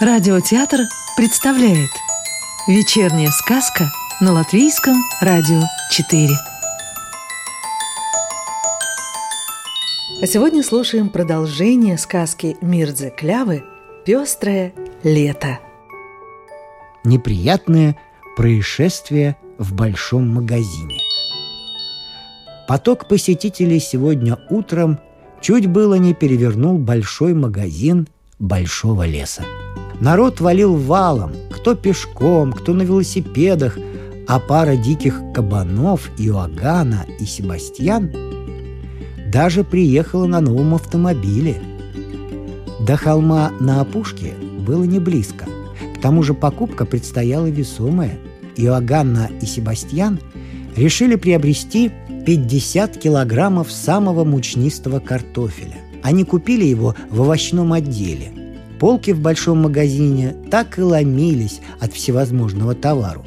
Радиотеатр представляет Вечерняя сказка на Латвийском радио 4 А сегодня слушаем продолжение сказки Мирдзе Клявы. «Пестрое лето» Неприятное происшествие в большом магазине. Поток посетителей сегодня утром чуть было не перевернул большой магазин большого леса – Народ валил валом, кто пешком, кто на велосипедах, а пара диких кабанов Иоганна и Себастьян даже приехала на новом автомобиле. До холма на опушке было не близко. К тому же покупка предстояла весомая. Иоганна и Себастьян решили приобрести 50 килограммов самого мучнистого картофеля. Они купили его в овощном отделе – Полки в большом магазине так и ломились от всевозможного товару.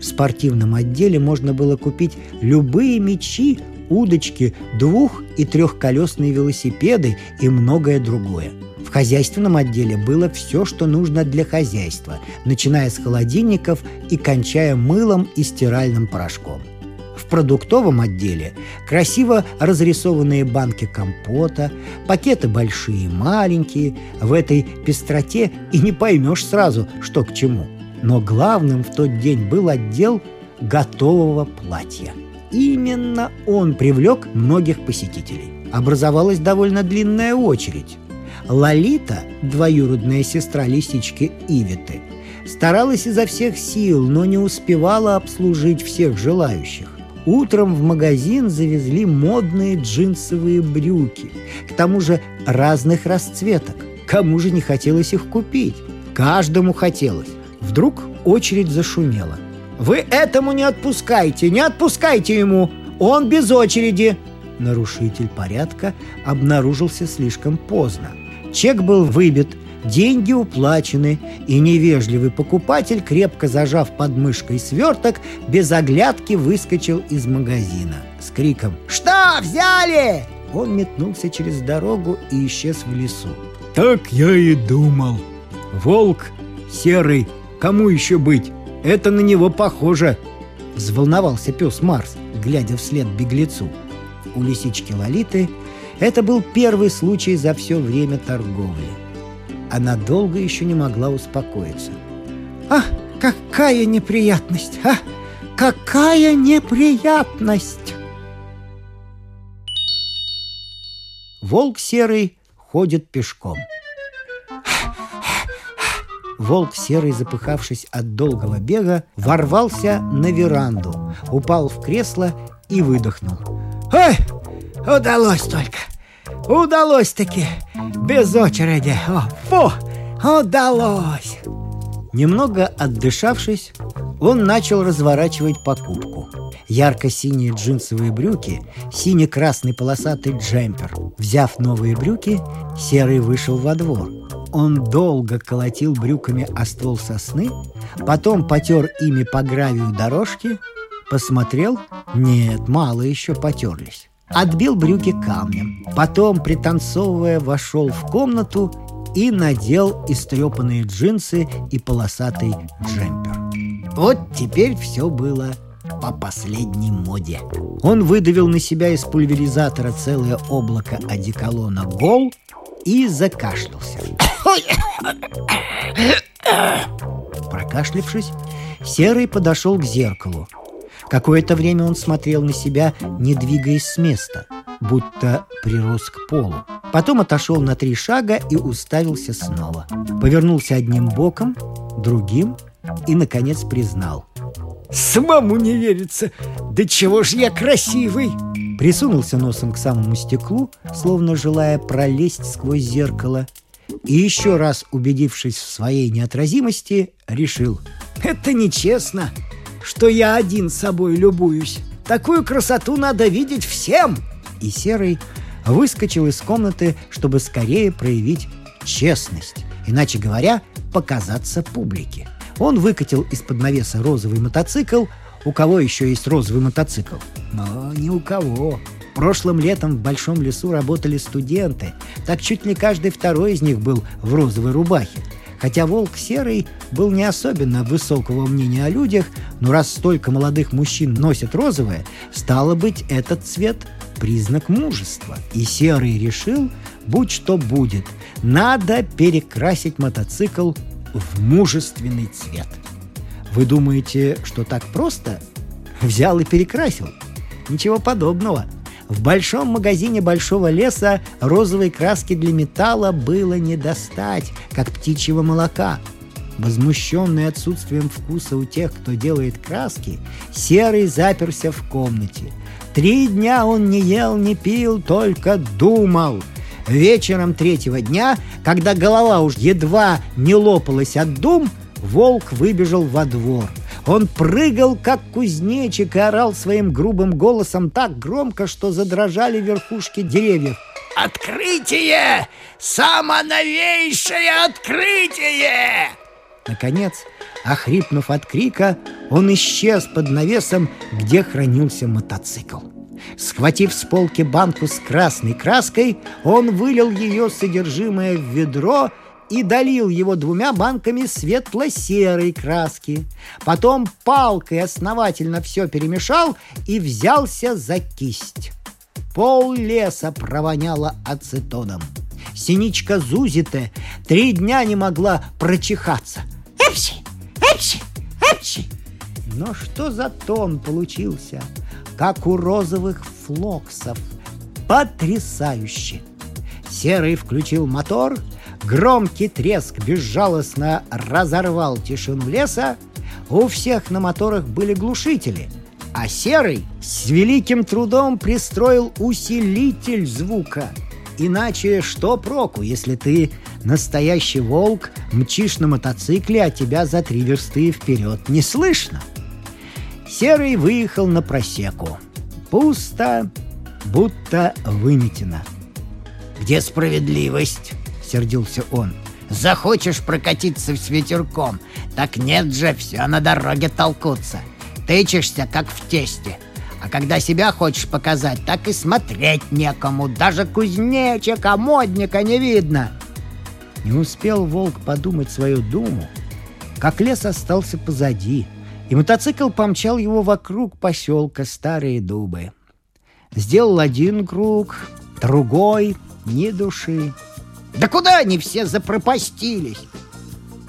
В спортивном отделе можно было купить любые мечи, удочки, двух- и трехколесные велосипеды и многое другое. В хозяйственном отделе было все, что нужно для хозяйства, начиная с холодильников и кончая мылом и стиральным порошком продуктовом отделе красиво разрисованные банки компота, пакеты большие и маленькие. В этой пестроте и не поймешь сразу, что к чему. Но главным в тот день был отдел готового платья. Именно он привлек многих посетителей. Образовалась довольно длинная очередь. Лолита, двоюродная сестра лисички Ивиты, старалась изо всех сил, но не успевала обслужить всех желающих. Утром в магазин завезли модные джинсовые брюки, к тому же разных расцветок. Кому же не хотелось их купить? Каждому хотелось. Вдруг очередь зашумела. «Вы этому не отпускайте! Не отпускайте ему! Он без очереди!» Нарушитель порядка обнаружился слишком поздно. Чек был выбит, Деньги уплачены, и невежливый покупатель, крепко зажав под мышкой сверток, без оглядки выскочил из магазина с криком «Что, взяли?» Он метнулся через дорогу и исчез в лесу. «Так я и думал. Волк серый, кому еще быть? Это на него похоже!» Взволновался пес Марс, глядя вслед беглецу. У лисички Лолиты это был первый случай за все время торговли она долго еще не могла успокоиться. «А, какая неприятность! А, какая неприятность!» Волк серый ходит пешком. Волк серый, запыхавшись от долгого бега, ворвался на веранду, упал в кресло и выдохнул. «Ой, удалось только! Удалось-таки! Без очереди! О, фу! Удалось! Немного отдышавшись, он начал разворачивать покупку. Ярко-синие джинсовые брюки, сине-красный полосатый джемпер. Взяв новые брюки, Серый вышел во двор. Он долго колотил брюками о ствол сосны, потом потер ими по гравию дорожки, посмотрел — нет, мало еще потерлись отбил брюки камнем. Потом, пританцовывая, вошел в комнату и надел истрепанные джинсы и полосатый джемпер. Вот теперь все было по последней моде. Он выдавил на себя из пульверизатора целое облако одеколона гол и закашлялся. Прокашлившись, Серый подошел к зеркалу – Какое-то время он смотрел на себя, не двигаясь с места, будто прирос к полу. Потом отошел на три шага и уставился снова. Повернулся одним боком, другим и, наконец, признал. «Самому не верится! Да чего ж я красивый!» Присунулся носом к самому стеклу, словно желая пролезть сквозь зеркало. И еще раз убедившись в своей неотразимости, решил. «Это нечестно!» Что я один собой любуюсь. Такую красоту надо видеть всем!» И Серый выскочил из комнаты, чтобы скорее проявить честность, иначе говоря, показаться публике. Он выкатил из-под навеса розовый мотоцикл. У кого еще есть розовый мотоцикл? Но ни у кого. Прошлым летом в Большом лесу работали студенты. Так чуть ли каждый второй из них был в розовой рубахе. Хотя волк серый был не особенно высокого мнения о людях, но раз столько молодых мужчин носят розовое, стало быть, этот цвет – признак мужества. И серый решил, будь что будет, надо перекрасить мотоцикл в мужественный цвет. Вы думаете, что так просто? Взял и перекрасил? Ничего подобного – в большом магазине большого леса розовой краски для металла было не достать, как птичьего молока. Возмущенный отсутствием вкуса у тех, кто делает краски, Серый заперся в комнате. Три дня он не ел, не пил, только думал. Вечером третьего дня, когда голова уж едва не лопалась от дум, волк выбежал во двор – он прыгал, как кузнечик, и орал своим грубым голосом так громко, что задрожали верхушки деревьев. «Открытие! Самое новейшее открытие!» Наконец, охрипнув от крика, он исчез под навесом, где хранился мотоцикл. Схватив с полки банку с красной краской, он вылил ее содержимое в ведро и долил его двумя банками светло-серой краски. Потом палкой основательно все перемешал и взялся за кисть. Пол леса провоняло ацетоном. Синичка Зузите три дня не могла прочихаться. Эпси! Эпси! Эпси! Но что за тон получился, как у розовых флоксов. Потрясающе! Серый включил мотор — Громкий треск безжалостно разорвал тишину леса. У всех на моторах были глушители, а Серый с великим трудом пристроил усилитель звука. Иначе что проку, если ты настоящий волк, мчишь на мотоцикле, а тебя за три версты вперед не слышно? Серый выехал на просеку. Пусто, будто выметено. «Где справедливость?» Сердился он. «Захочешь прокатиться с ветерком, так нет же, все на дороге толкутся. Тычешься, как в тесте. А когда себя хочешь показать, так и смотреть некому. Даже кузнечика, модника не видно». Не успел волк подумать свою думу, как лес остался позади, и мотоцикл помчал его вокруг поселка Старые Дубы. Сделал один круг, другой, ни души. Да куда они все запропастились?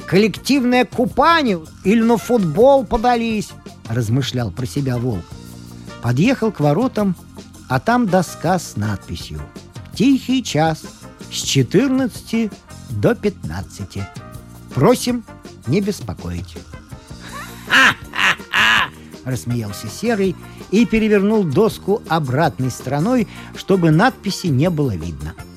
Коллективное купание или на футбол подались? Размышлял про себя волк. Подъехал к воротам, а там доска с надписью «Тихий час с 14 до 15. Просим не беспокоить». Рассмеялся Серый и перевернул доску обратной стороной, чтобы надписи не было видно. —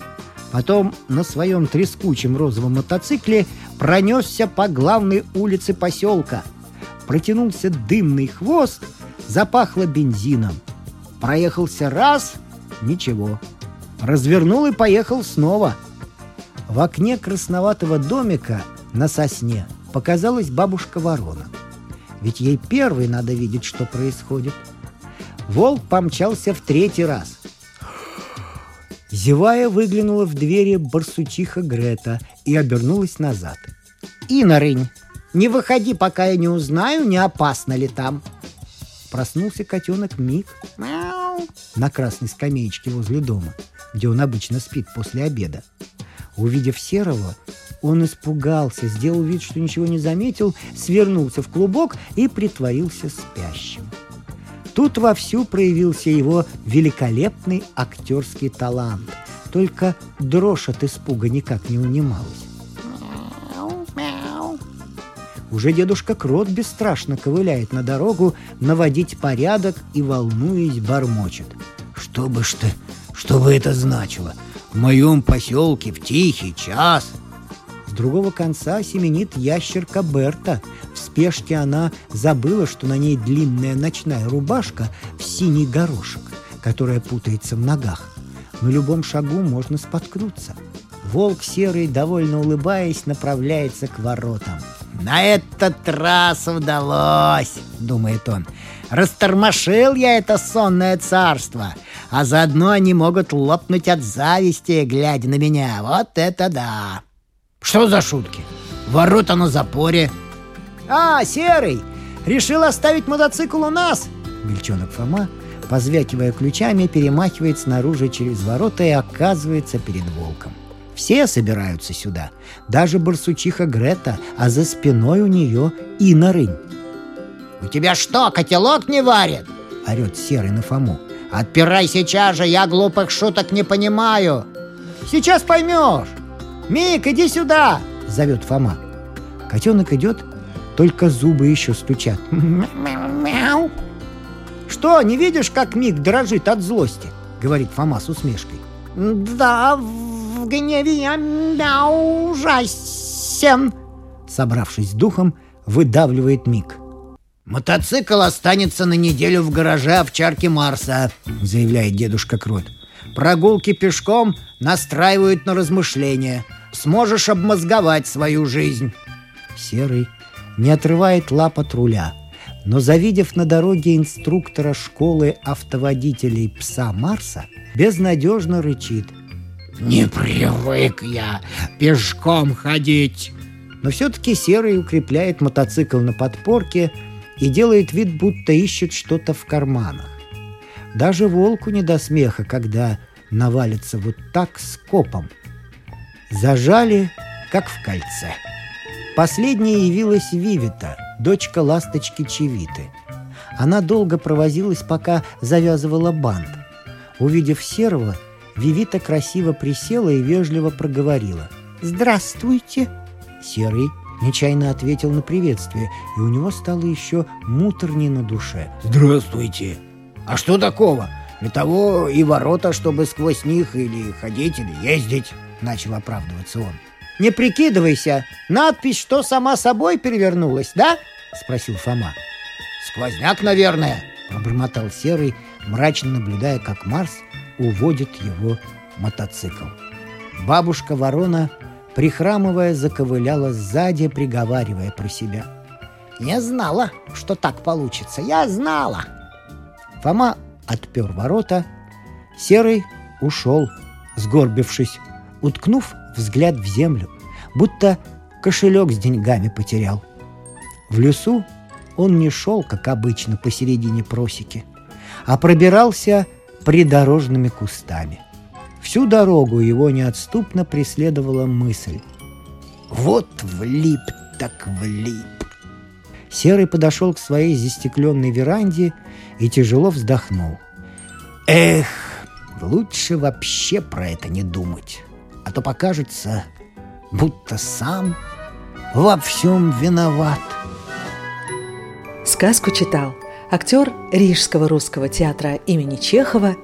Потом на своем трескучем розовом мотоцикле пронесся по главной улице поселка. Протянулся дымный хвост, запахло бензином. Проехался раз — ничего. Развернул и поехал снова. В окне красноватого домика на сосне показалась бабушка-ворона. Ведь ей первой надо видеть, что происходит. Волк помчался в третий раз — Зевая выглянула в двери барсучиха Грета и обернулась назад. «Инорынь, не выходи, пока я не узнаю, не опасно ли там». Проснулся котенок Мик Мяу. на красной скамеечке возле дома, где он обычно спит после обеда. Увидев серого, он испугался, сделал вид, что ничего не заметил, свернулся в клубок и притворился спящим. Тут вовсю проявился его великолепный актерский талант. Только дрожь от испуга никак не унималась. Уже дедушка Крот бесстрашно ковыляет на дорогу наводить порядок и, волнуясь, бормочет. «Что бы что, что бы это значило? В моем поселке в тихий час другого конца семенит ящерка Берта. В спешке она забыла, что на ней длинная ночная рубашка в синий горошек, которая путается в ногах. На любом шагу можно споткнуться. Волк серый, довольно улыбаясь, направляется к воротам. «На этот раз удалось!» — думает он. «Растормошил я это сонное царство, а заодно они могут лопнуть от зависти, глядя на меня. Вот это да!» Что за шутки? Ворота на запоре. А, Серый, решил оставить мотоцикл у нас? Бельчонок Фома, позвякивая ключами, перемахивает снаружи через ворота и оказывается перед волком. Все собираются сюда, даже барсучиха Грета, а за спиной у нее и Нарынь. «У тебя что, котелок не варит?» — орет Серый на Фому. «Отпирай сейчас же, я глупых шуток не понимаю!» «Сейчас поймешь! Мик, иди сюда!» — зовет Фома. Котенок идет, только зубы еще стучат. Мяу. «Что, не видишь, как Мик дрожит от злости?» — говорит Фома с усмешкой. Да, в гневе я мяу ужасен. Собравшись с духом, выдавливает Мик. «Мотоцикл останется на неделю в гараже овчарки Марса», — заявляет дедушка Крот. «Прогулки пешком настраивают на размышления. Сможешь обмозговать свою жизнь». Серый не отрывает лап от руля, но завидев на дороге инструктора школы автоводителей пса Марса, безнадежно рычит. «Не привык я пешком ходить». Но все-таки Серый укрепляет мотоцикл на подпорке и делает вид, будто ищет что-то в карманах. Даже волку не до смеха, когда навалится вот так скопом. Зажали, как в кольце. Последней явилась Вивита, дочка ласточки Чевиты. Она долго провозилась, пока завязывала бант. Увидев Серого, Вивита красиво присела и вежливо проговорила. Здравствуйте. Серый нечаянно ответил на приветствие, и у него стало еще муторнее на душе. «Здравствуйте! А что такого? Для того и ворота, чтобы сквозь них или ходить, или ездить», — начал оправдываться он. «Не прикидывайся! Надпись, что сама собой перевернулась, да?» — спросил Фома. «Сквозняк, наверное», Пробормотал Серый, мрачно наблюдая, как Марс уводит его мотоцикл. Бабушка Ворона, прихрамывая, заковыляла сзади, приговаривая про себя. Я знала, что так получится. Я знала. Фома отпер ворота, Серый ушел, сгорбившись, уткнув взгляд в землю, будто кошелек с деньгами потерял. В лесу он не шел, как обычно, посередине просеки, а пробирался придорожными кустами. Всю дорогу его неотступно преследовала мысль. «Вот влип так влип!» Серый подошел к своей застекленной веранде и тяжело вздохнул. «Эх, лучше вообще про это не думать, а то покажется, будто сам во всем виноват». Сказку читал актер Рижского русского театра имени Чехова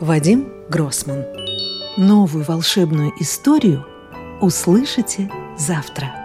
Вадим Гроссман. Новую волшебную историю услышите завтра.